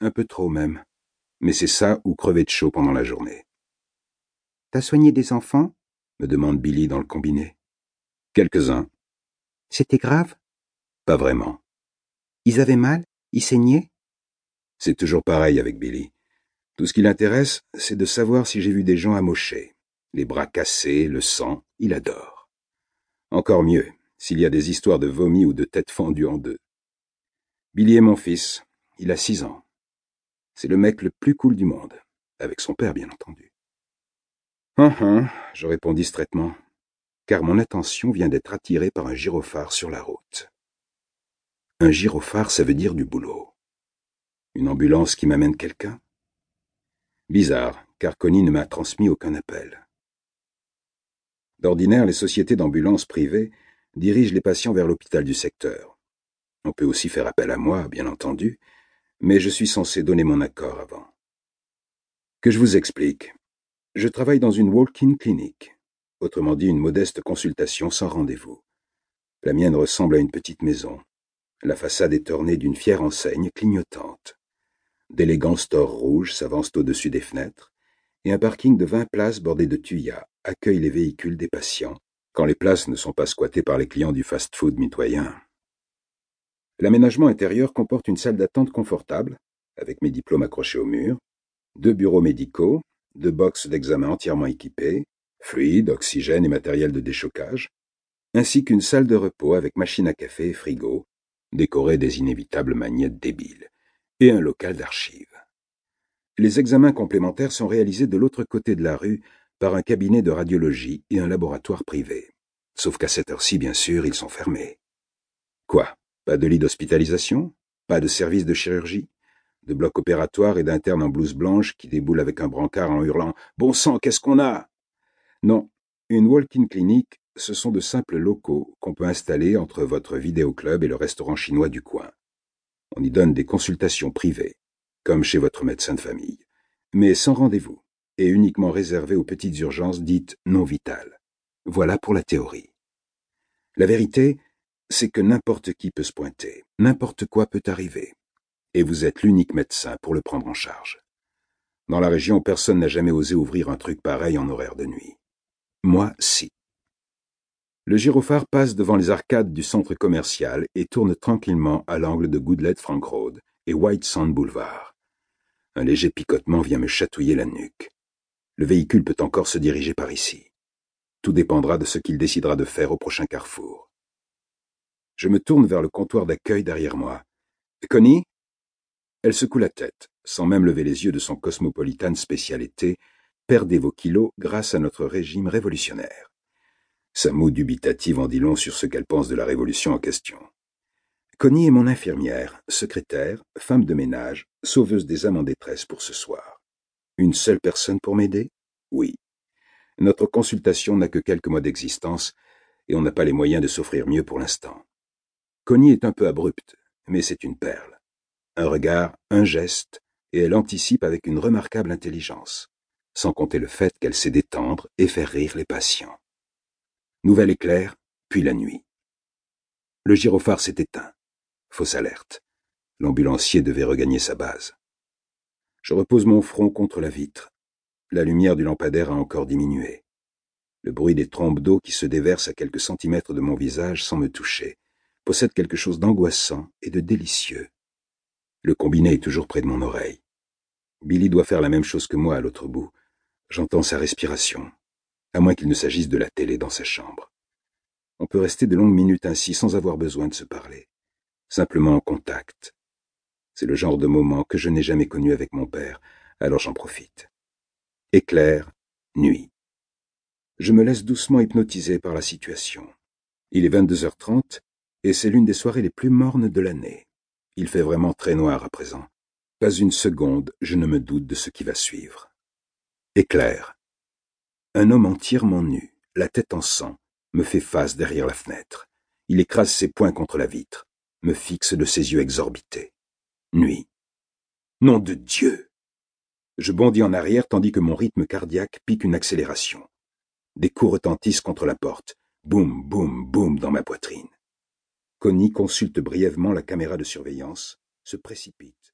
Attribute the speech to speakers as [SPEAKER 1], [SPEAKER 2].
[SPEAKER 1] Un peu trop même. Mais c'est ça ou crever de chaud pendant la journée.
[SPEAKER 2] T'as soigné des enfants?
[SPEAKER 1] me demande Billy dans le combiné. Quelques-uns.
[SPEAKER 2] C'était grave?
[SPEAKER 1] Pas vraiment.
[SPEAKER 2] Ils avaient mal? Ils saignaient?
[SPEAKER 1] C'est toujours pareil avec Billy. Tout ce qui l'intéresse, c'est de savoir si j'ai vu des gens amochés. Les bras cassés, le sang, il adore. Encore mieux, s'il y a des histoires de vomi ou de têtes fendues en deux. Billy est mon fils. Il a six ans. C'est le mec le plus cool du monde. Avec son père, bien entendu. Hum, hum, je réponds distraitement, car mon attention vient d'être attirée par un gyrophare sur la route. Un gyrophare, ça veut dire du boulot. Une ambulance qui m'amène quelqu'un? Bizarre, car Connie ne m'a transmis aucun appel. D'ordinaire, les sociétés d'ambulance privées dirigent les patients vers l'hôpital du secteur. On peut aussi faire appel à moi, bien entendu, mais je suis censé donner mon accord avant. Que je vous explique. Je travaille dans une walk-in clinic, autrement dit une modeste consultation sans rendez-vous. La mienne ressemble à une petite maison. La façade est ornée d'une fière enseigne clignotante. D'élégants stores rouges s'avancent au-dessus des fenêtres, et un parking de vingt places bordé de tuyas accueille les véhicules des patients, quand les places ne sont pas squattées par les clients du fast-food mitoyen. L'aménagement intérieur comporte une salle d'attente confortable, avec mes diplômes accrochés au mur, deux bureaux médicaux, deux boxes d'examen entièrement équipés, fluides, oxygène et matériel de déchocage, ainsi qu'une salle de repos avec machine à café et frigo, décorée des inévitables magnettes débiles, et un local d'archives. Les examens complémentaires sont réalisés de l'autre côté de la rue par un cabinet de radiologie et un laboratoire privé. Sauf qu'à cette heure-ci, bien sûr, ils sont fermés. Quoi? Pas de lit d'hospitalisation Pas de service de chirurgie de bloc opératoire et d'internes en blouse blanche qui déboulent avec un brancard en hurlant Bon sang, qu'est-ce qu'on a? Non, une walk-in clinic, ce sont de simples locaux qu'on peut installer entre votre vidéoclub et le restaurant chinois du coin. On y donne des consultations privées, comme chez votre médecin de famille, mais sans rendez-vous, et uniquement réservées aux petites urgences dites non vitales. Voilà pour la théorie. La vérité, c'est que n'importe qui peut se pointer, n'importe quoi peut arriver, et vous êtes l'unique médecin pour le prendre en charge. Dans la région, personne n'a jamais osé ouvrir un truc pareil en horaire de nuit. Moi, si. Le gyrophare passe devant les arcades du centre commercial et tourne tranquillement à l'angle de Goodlet Frank Road et White Sand Boulevard. Un léger picotement vient me chatouiller la nuque. Le véhicule peut encore se diriger par ici. Tout dépendra de ce qu'il décidera de faire au prochain carrefour. Je me tourne vers le comptoir d'accueil derrière moi. Connie? Elle secoue la tête, sans même lever les yeux de son cosmopolitane spécialité, perdez vos kilos grâce à notre régime révolutionnaire. Sa moue dubitative en dit long sur ce qu'elle pense de la révolution en question. Connie est mon infirmière, secrétaire, femme de ménage, sauveuse des âmes en détresse pour ce soir. Une seule personne pour m'aider? Oui. Notre consultation n'a que quelques mois d'existence, et on n'a pas les moyens de s'offrir mieux pour l'instant. Connie est un peu abrupte, mais c'est une perle. Un regard, un geste, et elle anticipe avec une remarquable intelligence, sans compter le fait qu'elle sait détendre et faire rire les patients. Nouvel éclair, puis la nuit. Le gyrophare s'est éteint. Fausse alerte. L'ambulancier devait regagner sa base. Je repose mon front contre la vitre. La lumière du lampadaire a encore diminué. Le bruit des trompes d'eau qui se déversent à quelques centimètres de mon visage sans me toucher possède quelque chose d'angoissant et de délicieux. Le combiné est toujours près de mon oreille. Billy doit faire la même chose que moi à l'autre bout. J'entends sa respiration, à moins qu'il ne s'agisse de la télé dans sa chambre. On peut rester de longues minutes ainsi sans avoir besoin de se parler, simplement en contact. C'est le genre de moment que je n'ai jamais connu avec mon père, alors j'en profite. Éclair, nuit. Je me laisse doucement hypnotiser par la situation. Il est 22h30 et c'est l'une des soirées les plus mornes de l'année. Il fait vraiment très noir à présent. Pas une seconde, je ne me doute de ce qui va suivre. Éclair. Un homme entièrement nu, la tête en sang, me fait face derrière la fenêtre. Il écrase ses poings contre la vitre, me fixe de ses yeux exorbités. Nuit. Nom de Dieu. Je bondis en arrière tandis que mon rythme cardiaque pique une accélération. Des coups retentissent contre la porte. Boum, boum, boum dans ma poitrine. Connie consulte brièvement la caméra de surveillance, se précipite.